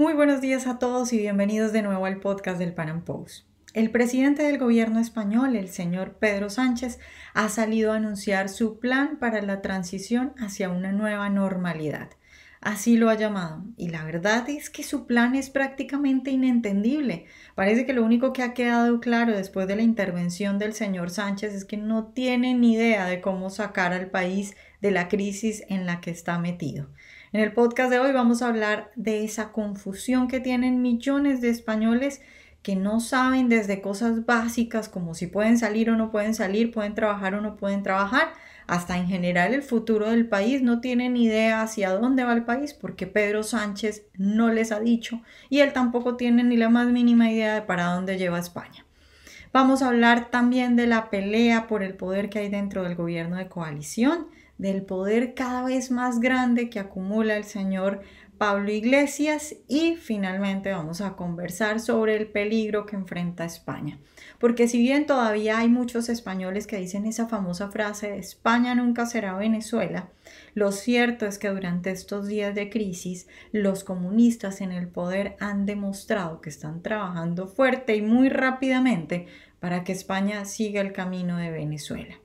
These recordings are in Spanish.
Muy buenos días a todos y bienvenidos de nuevo al podcast del Pan Am Post. El presidente del gobierno español, el señor Pedro Sánchez, ha salido a anunciar su plan para la transición hacia una nueva normalidad. Así lo ha llamado. Y la verdad es que su plan es prácticamente inentendible. Parece que lo único que ha quedado claro después de la intervención del señor Sánchez es que no tiene ni idea de cómo sacar al país de la crisis en la que está metido. En el podcast de hoy vamos a hablar de esa confusión que tienen millones de españoles que no saben desde cosas básicas como si pueden salir o no pueden salir, pueden trabajar o no pueden trabajar, hasta en general el futuro del país. No tienen idea hacia dónde va el país porque Pedro Sánchez no les ha dicho y él tampoco tiene ni la más mínima idea de para dónde lleva España. Vamos a hablar también de la pelea por el poder que hay dentro del gobierno de coalición del poder cada vez más grande que acumula el señor Pablo Iglesias y finalmente vamos a conversar sobre el peligro que enfrenta España. Porque si bien todavía hay muchos españoles que dicen esa famosa frase España nunca será Venezuela, lo cierto es que durante estos días de crisis los comunistas en el poder han demostrado que están trabajando fuerte y muy rápidamente para que España siga el camino de Venezuela.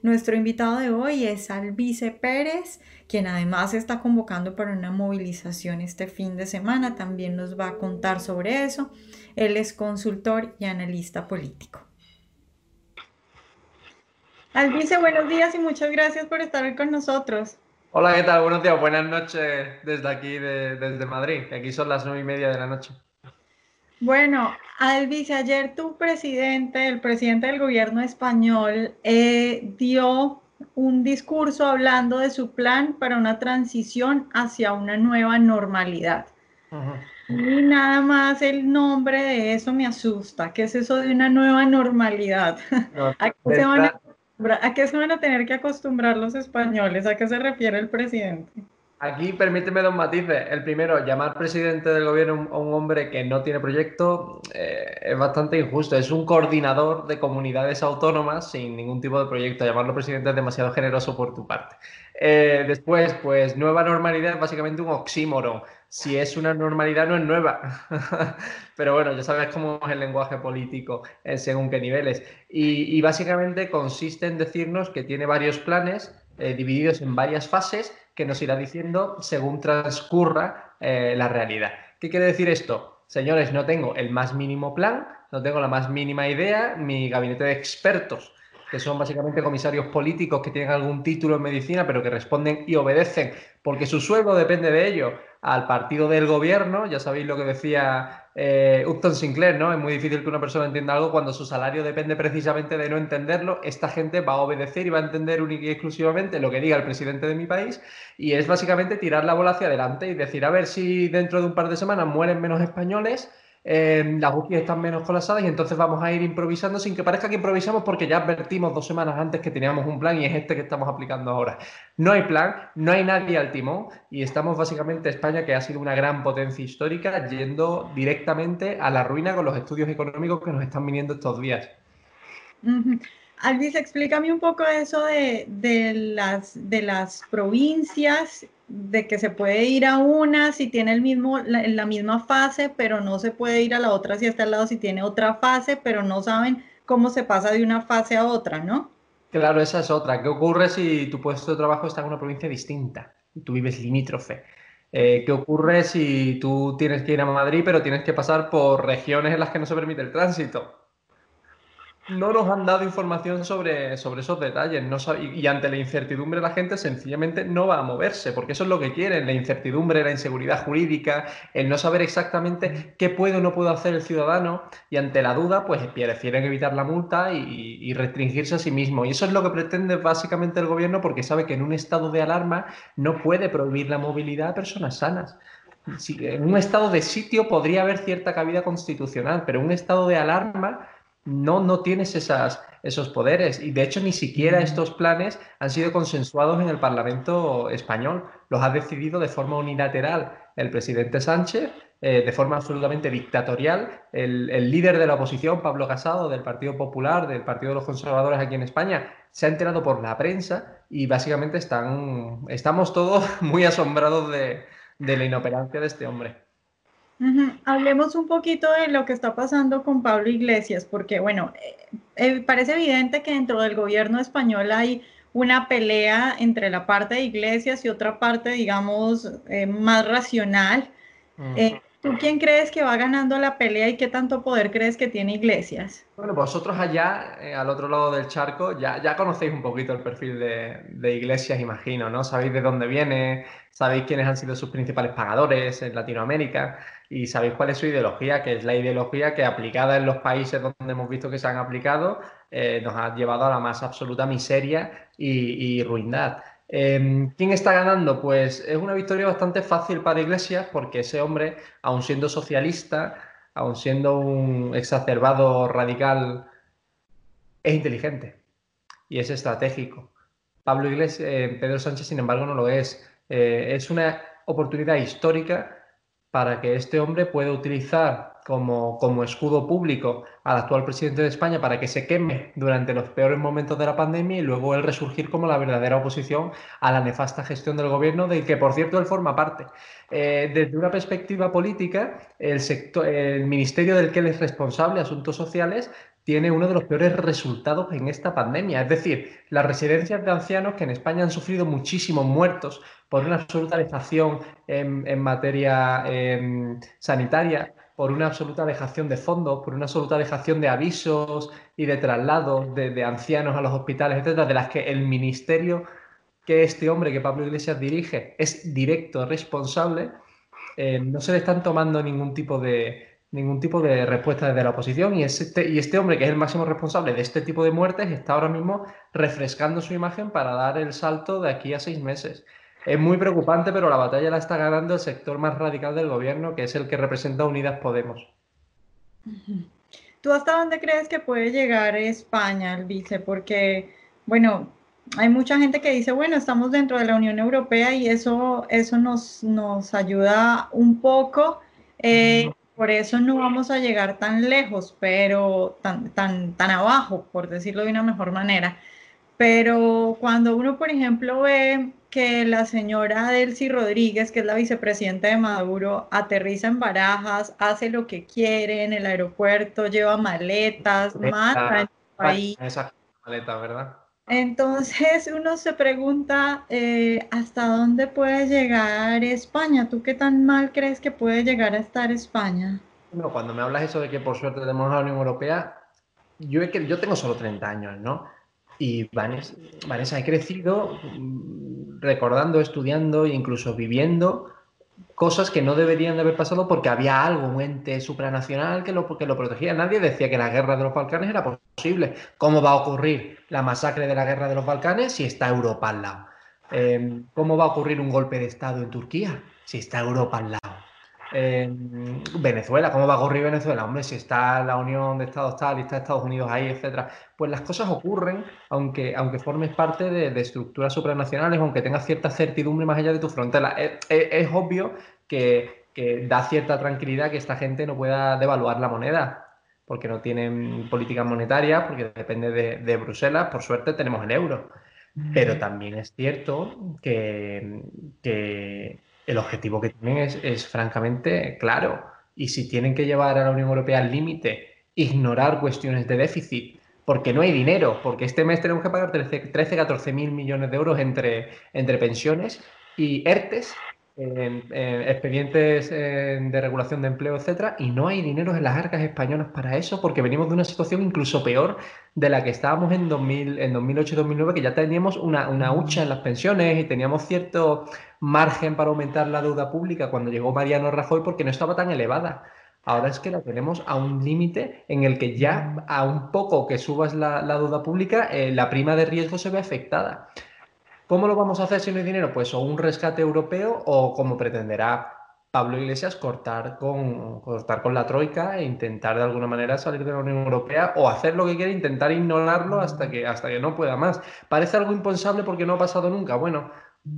Nuestro invitado de hoy es Alvice Pérez, quien además está convocando para una movilización este fin de semana. También nos va a contar sobre eso. Él es consultor y analista político. Alvice, buenos días y muchas gracias por estar hoy con nosotros. Hola, ¿qué tal? Buenos días, buenas noches desde aquí, desde Madrid. Aquí son las nueve y media de la noche. Bueno, Alvis, ayer tu presidente, el presidente del gobierno español, eh, dio un discurso hablando de su plan para una transición hacia una nueva normalidad. Y nada más el nombre de eso me asusta. ¿Qué es eso de una nueva normalidad? ¿A, qué se van a, ¿A qué se van a tener que acostumbrar los españoles? ¿A qué se refiere el presidente? Aquí permíteme dos matices. El primero, llamar presidente del gobierno a un hombre que no tiene proyecto eh, es bastante injusto. Es un coordinador de comunidades autónomas sin ningún tipo de proyecto. Llamarlo presidente es demasiado generoso por tu parte. Eh, después, pues nueva normalidad es básicamente un oxímoron. Si es una normalidad, no es nueva. Pero bueno, ya sabes cómo es el lenguaje político eh, según qué niveles. Y, básicamente consiste en decirnos que tiene varios planes divididos en varias fases que nos irá diciendo según transcurra eh, la realidad. ¿Qué quiere decir esto? Señores, no tengo el más mínimo plan, no tengo la más mínima idea, mi gabinete de expertos, que son básicamente comisarios políticos que tienen algún título en medicina, pero que responden y obedecen, porque su sueldo depende de ello, al partido del gobierno, ya sabéis lo que decía eh, Upton Sinclair, ¿no? Es muy difícil que una persona entienda algo cuando su salario depende precisamente de no entenderlo. Esta gente va a obedecer y va a entender única y exclusivamente lo que diga el presidente de mi país y es básicamente tirar la bola hacia adelante y decir, a ver si dentro de un par de semanas mueren menos españoles eh, las UCI están menos colapsadas y entonces vamos a ir improvisando sin que parezca que improvisamos porque ya advertimos dos semanas antes que teníamos un plan y es este que estamos aplicando ahora. No hay plan, no hay nadie al timón y estamos básicamente España, que ha sido una gran potencia histórica, yendo directamente a la ruina con los estudios económicos que nos están viniendo estos días. Alvis, explícame un poco eso de las provincias de que se puede ir a una si tiene el mismo, la, misma fase, pero no se puede ir a la otra si está al lado si tiene otra fase, pero no saben cómo se pasa de una fase a otra, ¿no? Claro, esa es otra. ¿Qué ocurre si tu puesto de trabajo está en una provincia distinta y tú vives limítrofe? Eh, ¿Qué ocurre si tú tienes que ir a Madrid, pero tienes que pasar por regiones en las que no se permite el tránsito? No nos han dado información sobre, sobre esos detalles. No y, ante la incertidumbre la gente sencillamente no va a moverse, porque eso es lo que quieren, la incertidumbre, la inseguridad jurídica, el no saber exactamente qué puede o no puede hacer el ciudadano y ante la duda pues prefieren evitar la multa y, restringirse a sí mismo. Y eso es lo que pretende básicamente el gobierno porque sabe que en un estado de alarma no puede prohibir la movilidad a personas sanas. en un estado de sitio podría haber cierta cabida constitucional, pero en un estado de alarma no, no tienes esas, esos poderes. Y de hecho, ni siquiera estos planes han sido consensuados en el Parlamento español. Los ha decidido de forma unilateral el presidente Sánchez, eh, de forma absolutamente dictatorial. El, líder de la oposición, Pablo Casado, del Partido Popular, del Partido de los Conservadores aquí en España, se ha enterado por la prensa y básicamente están, estamos todos muy asombrados de, de la inoperancia de este hombre. Hablemos un poquito de lo que está pasando con Pablo Iglesias, porque bueno, eh, eh, parece evidente que dentro del gobierno español hay una pelea entre la parte de Iglesias y otra parte, digamos, eh, más racional. ¿Tú quién crees que va ganando la pelea y qué tanto poder crees que tiene Iglesias? Bueno, vosotros allá, al otro lado del charco, ya, ya conocéis un poquito el perfil de, de, Iglesias, imagino, ¿no? Sabéis de dónde viene, sabéis quiénes han sido sus principales pagadores en Latinoamérica y sabéis cuál es su ideología, que es la ideología que aplicada en los países donde hemos visto que se han aplicado, eh, nos ha llevado a la más absoluta miseria y, ruindad. Em, ¿Quién está ganando? Pues es una victoria bastante fácil para Iglesias porque ese hombre, aun siendo socialista, aun siendo un exacerbado radical, es inteligente y es estratégico. Pablo Iglesias, eh, Pedro Sánchez, sin embargo, no lo es. Eh, es una oportunidad histórica para que este hombre pueda utilizar como, como, escudo público al actual presidente de España para que se queme durante los peores momentos de la pandemia y luego él resurgir como la verdadera oposición a la nefasta gestión del gobierno, del que por cierto él forma parte. Eh, desde una perspectiva política, el, ministerio del que él es responsable, Asuntos Sociales, tiene uno de los peores resultados en esta pandemia. Es decir, las residencias de ancianos que en España han sufrido muchísimos muertos por una absoluta dejación en, materia em, sanitaria, por una absoluta dejación de fondos, por una absoluta dejación de avisos y de traslados de, ancianos a los hospitales, etcétera, de las que el ministerio que este hombre que Pablo Iglesias dirige es directo responsable, em, no se le están tomando ningún tipo de, ningún tipo de respuesta desde la oposición y este, y este hombre, que es el máximo responsable de este tipo de muertes, está ahora mismo refrescando su imagen para dar el salto de aquí a seis meses. Es muy preocupante, pero la batalla la está ganando el sector más radical del gobierno, que es el que representa Unidas Podemos. ¿Tú hasta dónde crees que puede llegar España, el vice? Porque, bueno, hay mucha gente que dice, bueno, estamos dentro de la Unión Europea y eso, eso nos, nos ayuda un poco. Eh, por eso no vamos a llegar tan lejos, pero tan, tan, tan abajo, por decirlo de una mejor manera. Pero cuando uno, por ejemplo, ve que la señora Delcy Rodríguez, que es la vicepresidenta de Maduro, aterriza en Barajas, hace lo que quiere en el aeropuerto, lleva maletas, mata en el país. Esa maleta, ¿verdad? Entonces uno se pregunta eh, hasta dónde puede llegar España. ¿Tú qué tan mal crees que puede llegar a estar España? Bueno, cuando me hablas eso de que por suerte tenemos la Unión Europea, yo, yo tengo solo 30 años, ¿no? Y Vanessa, Vanessa, he crecido mm, recordando, estudiando e incluso viviendo cosas que no deberían de haber pasado porque había algo, un ente supranacional que lo, que lo protegía. Nadie decía que la guerra de los Balcanes era posible. ¿Cómo va a ocurrir la masacre de la guerra de los Balcanes si está Europa al lado? Em, ¿Cómo va a ocurrir un golpe de Estado en Turquía si está Europa al lado? Venezuela, ¿cómo va a ocurrir Venezuela? Hombre, si está la Unión de Estados tal y está Estados Unidos ahí, etcétera. Pues las cosas ocurren aunque, aunque formes parte de, estructuras supranacionales, aunque tengas cierta certidumbre más allá de tu frontera. Es, obvio que, da cierta tranquilidad que esta gente no pueda devaluar la moneda, porque no tienen política monetaria, porque depende de, de Bruselas. Por suerte tenemos el euro. Pero también es cierto que, que el objetivo que tienen es, francamente claro. Y si tienen que llevar a la Unión Europea al límite, ignorar cuestiones de déficit, porque no hay dinero, porque este mes tenemos que pagar 13, 13 14 mil millones de euros entre, entre pensiones y ERTES, expedientes de regulación de empleo, etcétera, y no hay dinero en las arcas españolas para eso, porque venimos de una situación incluso peor de la que estábamos en, 2000, en 2008 2009, que ya teníamos una, una hucha en las pensiones y teníamos cierto margen para aumentar la deuda pública cuando llegó Mariano Rajoy, porque no estaba tan elevada. Ahora es que la tenemos a un límite en el que ya a un poco que subas la, deuda pública, eh, la prima de riesgo se ve afectada. ¿Cómo lo vamos a hacer si no hay dinero? Pues o un rescate europeo o como pretenderá Pablo Iglesias cortar con, cortar con la troika e intentar de alguna manera salir de la Unión Europea o hacer lo que quiere, intentar ignorarlo hasta que, hasta que no pueda más. Parece algo impensable porque no ha pasado nunca. Bueno,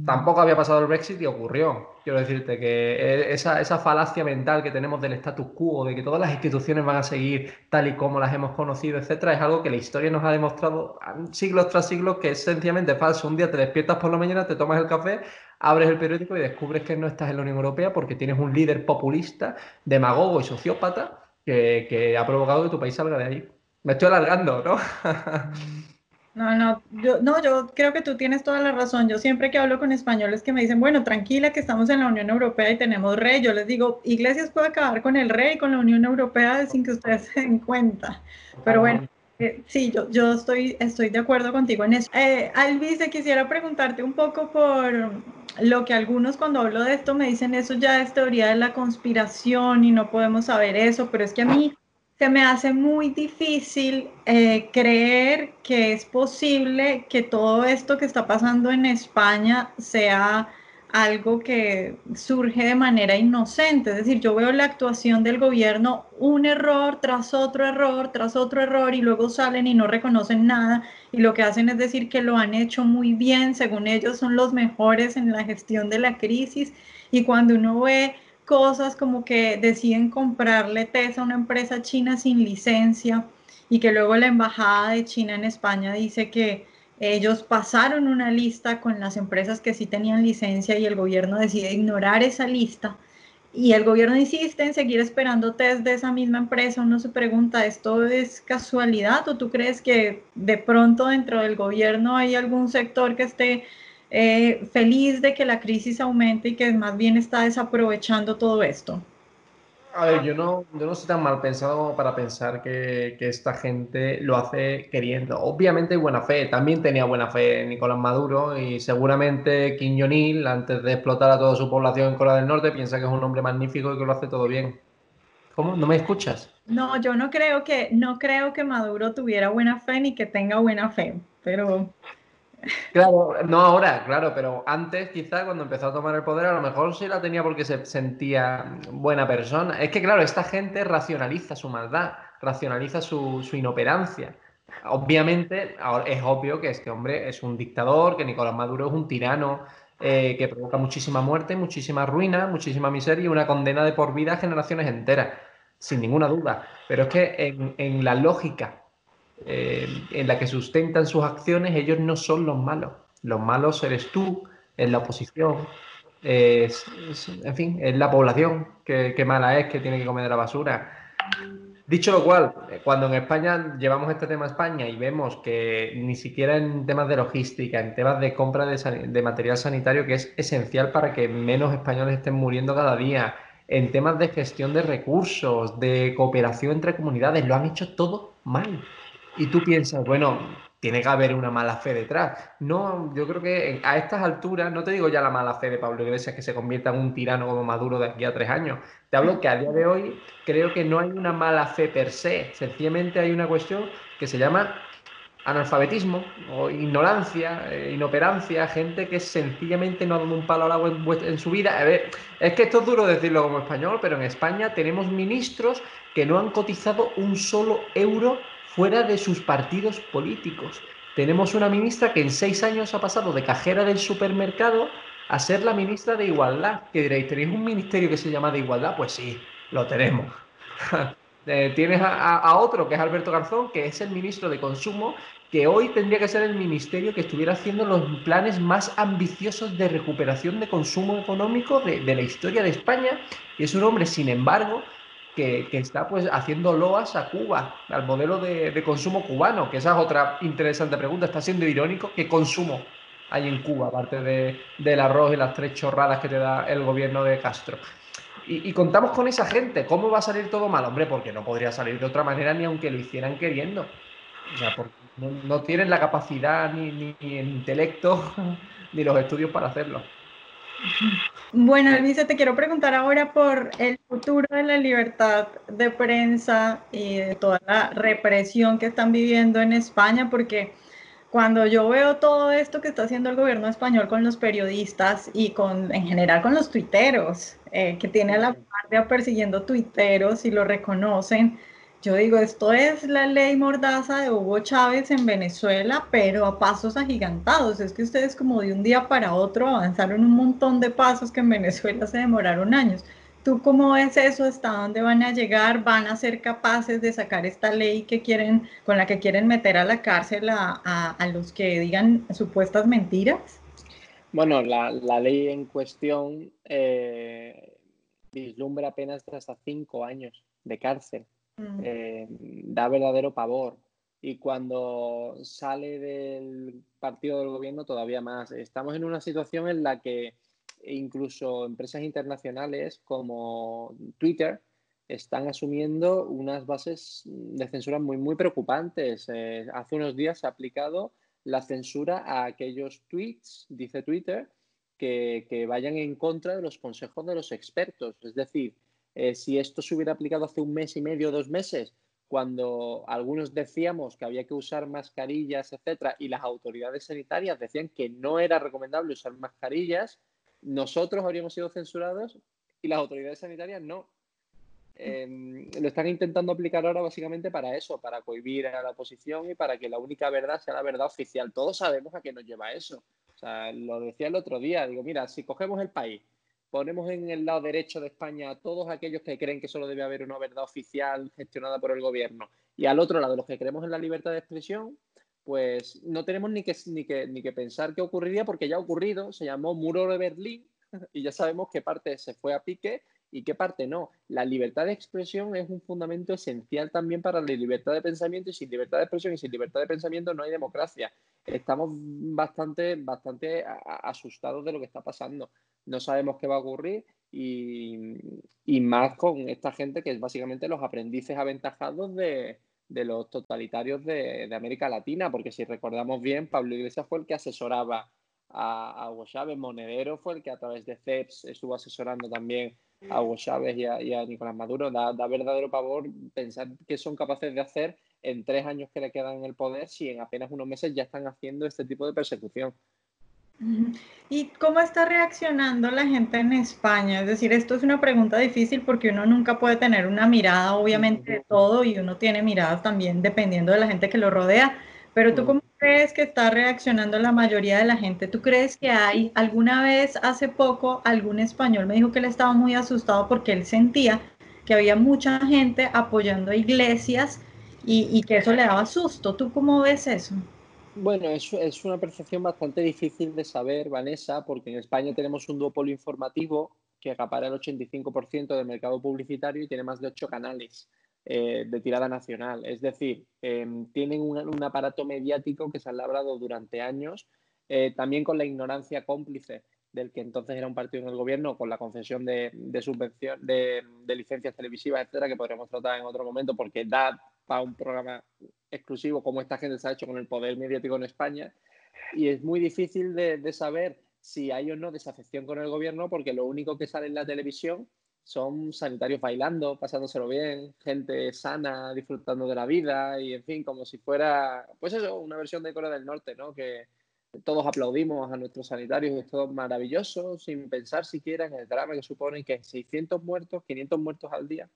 tampoco había pasado el Brexit y ocurrió. Quiero decirte que e, esa, esa, falacia mental que tenemos del status quo, de que todas las instituciones van a seguir tal y como las hemos conocido, etcétera, es algo que la historia nos ha demostrado siglos tras siglos que es sencillamente falso. Un día te despiertas por la mañana, te tomas el café, abres el periódico y descubres que no estás en la Unión Europea porque tienes un líder populista, demagogo y sociópata que, que ha provocado que tu país salga de ahí. Me estoy alargando, ¿no? No, no, yo, no, yo creo que tú tienes toda la razón. Yo siempre que hablo con españoles que me dicen, bueno, tranquila que estamos en la Unión Europea y tenemos rey, yo les digo, Iglesias puede acabar con el rey, con la Unión Europea sin que ustedes se den cuenta. Pero bueno, eh, sí, yo, yo estoy, estoy de acuerdo contigo en eso. Eh, Alvise, quisiera preguntarte un poco por lo que algunos cuando hablo de esto me dicen, eso ya es teoría de la conspiración y no podemos saber eso, pero es que a mí se me hace muy difícil eh, creer que es posible que todo esto que está pasando en España sea algo que surge de manera inocente. Es decir, yo veo la actuación del gobierno, un error tras otro error, tras otro error, y luego salen y no reconocen nada, y lo que hacen es decir que lo han hecho muy bien, según ellos son los mejores en la gestión de la crisis, y cuando uno ve cosas como que deciden comprarle TES a una empresa china sin licencia y que luego la embajada de China en España dice que ellos pasaron una lista con las empresas que sí tenían licencia y el gobierno decide ignorar esa lista. Y el gobierno insiste en seguir esperando test de esa misma empresa, uno se pregunta, ¿esto es casualidad o tú crees que de pronto dentro del gobierno hay algún sector que esté eh, feliz de que la crisis aumente y que más bien está desaprovechando todo esto? A ver, yo no, yo no soy tan mal pensado para pensar que, que, esta gente lo hace queriendo. Obviamente buena fe, también tenía buena fe Nicolás Maduro y seguramente Kim Jong-il, antes de explotar a toda su población en Corea del Norte, piensa que es un hombre magnífico y que lo hace todo bien. ¿Cómo? ¿No me escuchas? No, yo no creo que, no creo que Maduro tuviera buena fe ni que tenga buena fe, pero Claro, no ahora, claro, pero antes quizá cuando empezó a tomar el poder a lo mejor sí la tenía porque se sentía buena persona. Es que claro, esta gente racionaliza su maldad, racionaliza su, inoperancia. Obviamente es obvio que este hombre es un dictador, que Nicolás Maduro es un tirano, eh, que provoca muchísima muerte, muchísima ruina, muchísima miseria y una condena de por vida a generaciones enteras, sin ninguna duda. Pero es que en, en la lógica eh, en la que sustentan sus acciones, ellos no son los malos. Los malos eres tú, es la oposición, es, en fin, es la población que, mala es, que tiene que comer de la basura. Dicho lo cual, cuando en España llevamos este tema a España y vemos que ni siquiera en temas de logística, en temas de compra de, de material sanitario, que es esencial para que menos españoles estén muriendo cada día, en temas de gestión de recursos, de cooperación entre comunidades, lo han hecho todo mal y tú piensas, bueno, tiene que haber una mala fe detrás. No, yo creo que a estas alturas, no te digo ya la mala fe de Pablo Iglesias que se convierta en un tirano como Maduro de aquí a tres años. Te hablo que a día de hoy creo que no hay una mala fe per se. Sencillamente hay una cuestión que se llama analfabetismo o ignorancia, eh, inoperancia, gente que sencillamente no ha dado un palo al agua en, en, su vida. A ver, es que esto es duro decirlo como español, pero en España tenemos ministros que no han cotizado un solo euro fuera de sus partidos políticos. Tenemos una ministra que en seis años ha pasado de cajera del supermercado a ser la ministra de Igualdad. Que diréis, ¿tenéis un ministerio que se llama de Igualdad? Pues sí, lo tenemos. Eh, tienes a, otro, que es Alberto Garzón, que es el ministro de Consumo, que hoy tendría que ser el ministerio que estuviera haciendo los planes más ambiciosos de recuperación de consumo económico de, de la historia de España. Y es un hombre, sin embargo, que, está pues haciendo loas a Cuba, al modelo de, consumo cubano, que esa es otra interesante pregunta. ¿Está siendo irónico? ¿Qué consumo hay en Cuba, aparte de, del arroz y las tres chorradas que te da el gobierno de Castro? Y, contamos con esa gente. ¿Cómo va a salir todo mal? Hombre, porque no podría salir de otra manera ni aunque lo hicieran queriendo. O sea, porque no, tienen la capacidad, ni, ni el intelecto, ni los estudios para hacerlo. Bueno, Elvisa, te quiero preguntar ahora por el futuro de la libertad de prensa y de toda la represión que están viviendo en España, porque cuando yo veo todo esto que está haciendo el gobierno español con los periodistas y con, en general con los tuiteros, eh, que tiene a la guardia persiguiendo tuiteros y lo reconocen, Yo digo, esto es la ley mordaza de Hugo Chávez en Venezuela, pero a pasos agigantados. Es que ustedes como de un día para otro avanzaron un montón de pasos que en Venezuela se demoraron años. ¿Tú cómo ves eso? ¿Hasta dónde van a llegar? ¿Van a ser capaces de sacar esta ley que quieren, con la que quieren meter a la cárcel a, los que digan supuestas mentiras? Bueno, la, ley en cuestión eh, vislumbra apenas hasta cinco años de cárcel. Mm. Eh, da verdadero pavor. Y cuando sale del partido del gobierno, todavía más. Estamos en una situación en la que incluso empresas internacionales como Twitter están asumiendo unas bases de censura muy, muy preocupantes. Eh, hace unos días se ha aplicado la censura a aquellos tweets, dice Twitter, que, que vayan en contra de los consejos de los expertos. Es decir, eh, si esto se hubiera aplicado hace un mes y medio, dos meses, cuando algunos decíamos que había que usar mascarillas, etcétera, y las autoridades sanitarias decían que no era recomendable usar mascarillas, nosotros habríamos sido censurados y las autoridades sanitarias no. Em, lo están intentando aplicar ahora básicamente para eso, para cohibir a la oposición y para que la única verdad sea la verdad oficial. Todos sabemos a qué nos lleva eso. Lo decía el otro día, digo, mira, si cogemos el país ponemos en el lado derecho de España a todos aquellos que creen que solo debe haber una verdad oficial gestionada por el gobierno y al otro lado los que creemos en la libertad de expresión, pues no tenemos ni que, ni que, ni que pensar qué ocurriría porque ya ha ocurrido, se llamó Muro de Berlín y ya sabemos qué parte se fue a pique y qué parte no. La libertad de expresión es un fundamento esencial también para la libertad de pensamiento y sin libertad de expresión y sin libertad de pensamiento no hay democracia. Estamos bastante, bastante asustados de lo que está pasando no sabemos qué va a ocurrir y, más con esta gente que es básicamente los aprendices aventajados de, los totalitarios de, América Latina, porque si recordamos bien, Pablo Iglesias fue el que asesoraba a, Hugo Chávez, Monedero fue el que a través de CEPS estuvo asesorando también a Hugo Chávez y a, Nicolás Maduro. Da, da, verdadero pavor pensar qué son capaces de hacer en tres años que le quedan en el poder si en apenas unos meses ya están haciendo este tipo de persecución. ¿Y cómo está reaccionando la gente en España? Es decir, esto es una pregunta difícil porque uno nunca puede tener una mirada, obviamente, de todo y uno tiene miradas también dependiendo de la gente que lo rodea. Pero tú, ¿cómo crees que está reaccionando la mayoría de la gente? ¿Tú crees que hay alguna vez, hace poco, algún español me dijo que él estaba muy asustado porque él sentía que había mucha gente apoyando a iglesias y, y que eso le daba susto? ¿Tú cómo ves eso? Bueno, es, es una percepción bastante difícil de saber, Vanessa, porque en España tenemos un duopolio informativo que acapara el 85% del mercado publicitario y tiene más de ocho canales eh, de tirada nacional. Es decir, em, tienen un, aparato mediático que se ha labrado durante años, eh, también con la ignorancia cómplice del que entonces era un partido en el gobierno, con la concesión de, subvención, de, de, licencias televisivas, etcétera, que podremos tratar en otro momento, porque da para un programa exclusivo como esta gente se ha hecho con el poder mediático en España. Y es muy difícil de, saber si hay o no desafección con el gobierno porque lo único que sale en la televisión son sanitarios bailando, pasándoselo bien, gente sana, disfrutando de la vida y en fin, como si fuera, pues eso, una versión de Corea del Norte, ¿no? Que todos aplaudimos a nuestros sanitarios, es todo maravilloso, sin pensar siquiera en el drama que supone que 600 muertos, 500 muertos al día,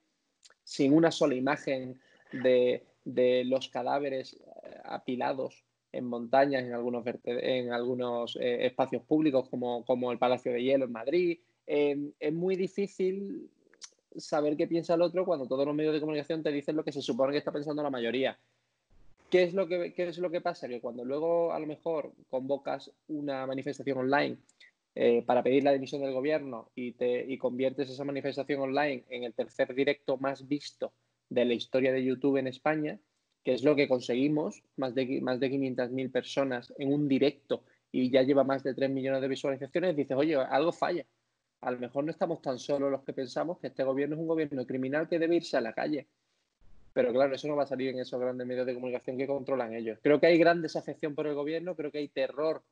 sin una sola imagen de, los cadáveres eh, apilados en montañas, en algunos, en algunos eh, espacios públicos como, como, el Palacio de Hielo en Madrid. Em, es muy difícil saber qué piensa el otro cuando todos los medios de comunicación te dicen lo que se supone que está pensando la mayoría. ¿Qué es lo que, qué es lo que pasa? Que cuando luego a lo mejor convocas una manifestación online eh, para pedir la dimisión del gobierno y, te, y conviertes esa manifestación online en el tercer directo más visto de la historia de YouTube en España, que es lo que conseguimos, más de, más de 500.000 personas en un directo y ya lleva más de 3 millones de visualizaciones, dices, oye, algo falla. A lo mejor no estamos tan solos los que pensamos que este gobierno es un gobierno criminal que debe irse a la calle. Pero claro, eso no va a salir en esos grandes medios de comunicación que controlan ellos. Creo que hay gran desafección por el gobierno, creo que hay terror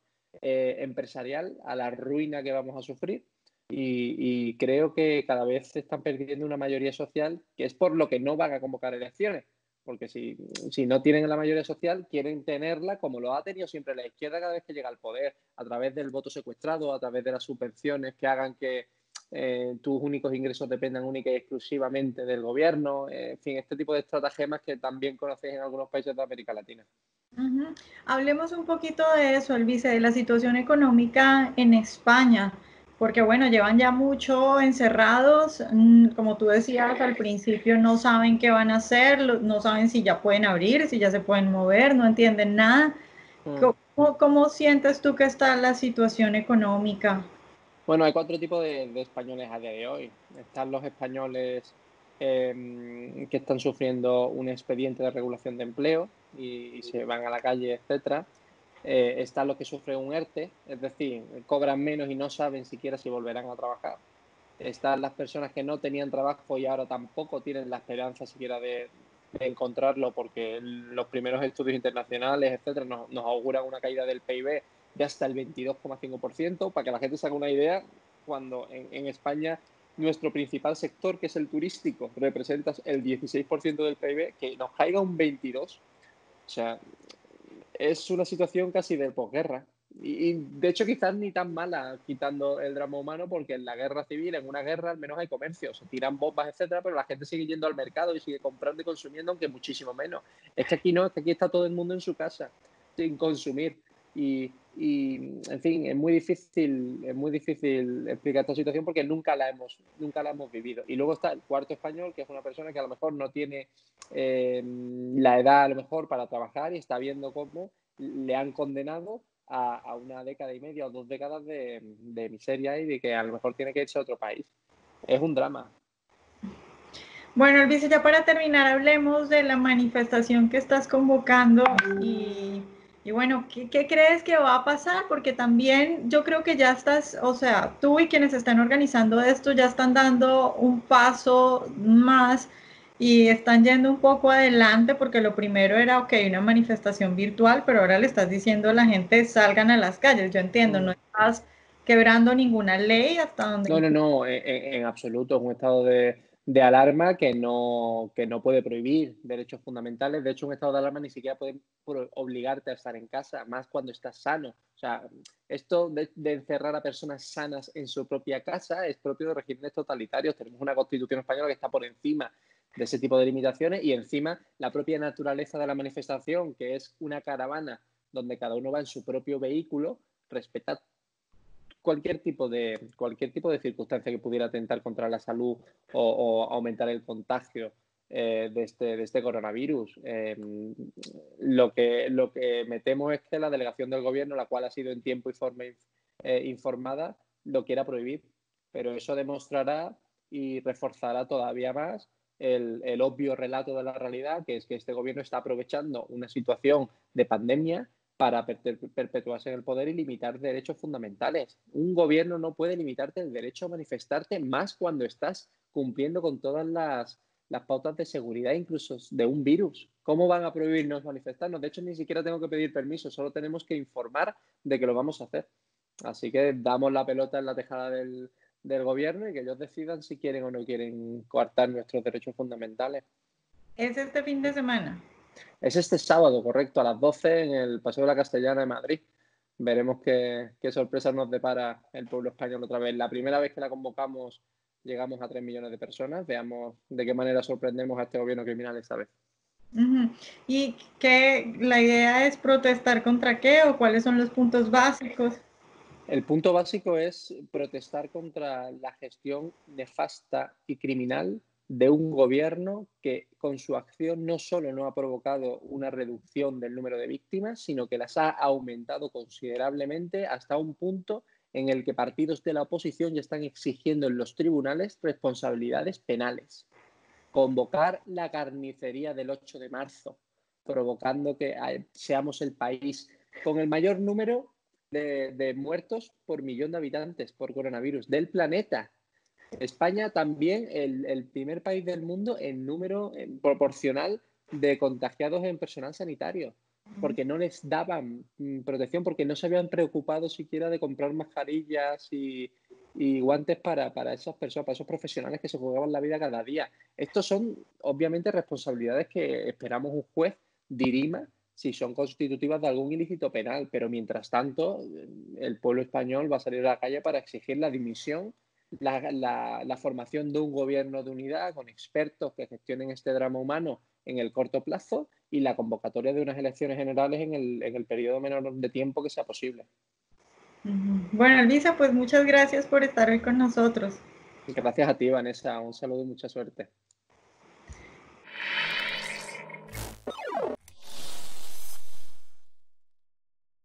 eh, empresarial a la ruina que vamos a sufrir y, creo que cada vez se están perdiendo una mayoría social, que es por lo que no van a convocar elecciones. Porque si, si no tienen la mayoría social, quieren tenerla como lo ha tenido siempre la izquierda cada vez que llega al poder, a través del voto secuestrado, a través de las subvenciones que hagan que eh, tus únicos ingresos dependan única y exclusivamente del gobierno, eh, en fin, este tipo de estratagemas que también conocéis en algunos países de América Latina. Hablemos un poquito de eso, Elvice, de la situación económica en España, porque bueno, llevan ya mucho encerrados, mm, como tú decías al principio, no saben qué van a hacer, no saben si ya pueden abrir, si ya se pueden mover, no entienden nada. Mm. ¿Cómo, sientes tú que está la situación económica? Bueno, hay cuatro tipos de, españoles a día de hoy. Están los españoles em, que están sufriendo un expediente de regulación de empleo y, se van a la calle, etcétera. Eh, están los que sufren un ERTE, es decir, cobran menos y no saben siquiera si volverán a trabajar. Están las personas que no tenían trabajo y ahora tampoco tienen la esperanza siquiera de, encontrarlo porque los primeros estudios internacionales, etcétera, nos, nos auguran una caída del PIB de hasta el 22,5%. Para que la gente se haga una idea, cuando en, España nuestro principal sector, que es el turístico, representa el 16% del PIB, que nos caiga un 22%. O sea, es una situación casi de posguerra. Y, de hecho quizás ni tan mala quitando el drama humano porque en la guerra civil, en una guerra al menos hay comercio, se tiran bombas, etcétera, pero la gente sigue yendo al mercado y sigue comprando y consumiendo, aunque muchísimo menos. Es que aquí no, es que aquí está todo el mundo en su casa sin consumir. Y, y, en fin, es muy difícil, es muy difícil explicar esta situación porque nunca la hemos, nunca la hemos vivido. Y luego está el cuarto español, que es una persona que a lo mejor no tiene eh, la edad a lo mejor para trabajar y está viendo cómo le han condenado a, una década y media o dos décadas de, de, miseria y de que a lo mejor tiene que irse a otro país. Es un drama. Bueno, Elvise, ya para terminar, hablemos de la manifestación que estás convocando y y bueno, ¿qué, crees que va a pasar? Porque también yo creo que ya estás, o sea, tú y quienes están organizando esto ya están dando un paso más y están yendo un poco adelante porque lo primero era, ok, una manifestación virtual, pero ahora le estás diciendo a la gente salgan a las calles. Yo entiendo, no estás quebrando ninguna ley hasta donde... No, no, no, en absoluto, es un estado de de alarma que no, que no puede prohibir derechos fundamentales. De hecho, un estado de alarma ni siquiera puede obligarte a estar en casa, más cuando estás sano. O sea, esto de, encerrar a personas sanas en su propia casa es propio de regímenes totalitarios. Tenemos una constitución española que está por encima de ese tipo de limitaciones y encima la propia naturaleza de la manifestación, que es una caravana donde cada uno va en su propio vehículo, respeta cualquier tipo de cualquier tipo de circunstancia que pudiera atentar contra la salud o, aumentar el contagio eh, de, este, de este coronavirus. Em, lo, que, lo que me temo es que la delegación del gobierno, la cual ha sido en tiempo y forma eh, informada, lo quiera prohibir. Pero eso demostrará y reforzará todavía más el, el, obvio relato de la realidad, que es que este gobierno está aprovechando una situación de pandemia para perpetuarse en el poder y limitar derechos fundamentales. Un gobierno no puede limitarte el derecho a manifestarte más cuando estás cumpliendo con todas las, pautas de seguridad, incluso de un virus. ¿Cómo van a prohibirnos manifestarnos? De hecho, ni siquiera tengo que pedir permiso, solo tenemos que informar de que lo vamos a hacer. Así que damos la pelota en la tejada del, del gobierno y que ellos decidan si quieren o no quieren coartar nuestros derechos fundamentales. ¿Es este fin de semana? Es este sábado, correcto, a las 12 en el Paseo de la Castellana de Madrid. Veremos qué, qué sorpresas nos depara el pueblo español otra vez. La primera vez que la convocamos llegamos a 3 millones de personas. Veamos de qué manera sorprendemos a este gobierno criminal esta vez. ¿Y qué la idea es protestar contra qué o cuáles son los puntos básicos? El punto básico es protestar contra la gestión nefasta y criminal de un gobierno que con su acción no solo no ha provocado una reducción del número de víctimas, sino que las ha aumentado considerablemente hasta un punto en el que partidos de la oposición ya están exigiendo en los tribunales responsabilidades penales. Convocar la carnicería del 8 de marzo, provocando que eh, seamos el país con el mayor número de, de muertos por millón de habitantes por coronavirus del planeta España también el, el primer país del mundo en número proporcional de contagiados en personal sanitario, porque no les daban mm, protección, porque no se habían preocupado siquiera de comprar mascarillas y, y guantes para, para, esas personas, para esos profesionales que se jugaban la vida cada día. Estos son obviamente responsabilidades que esperamos un juez dirima si son constitutivas de algún ilícito penal, pero mientras tanto el pueblo español va a salir a la calle para exigir la dimisión la, formación de un gobierno de unidad con expertos que gestionen este drama humano en el corto plazo y la convocatoria de unas elecciones generales en el, en el periodo menor de tiempo que sea posible. Bueno, Elvisa, pues muchas gracias por estar hoy con nosotros. Gracias a ti, Vanessa. Un saludo y mucha suerte.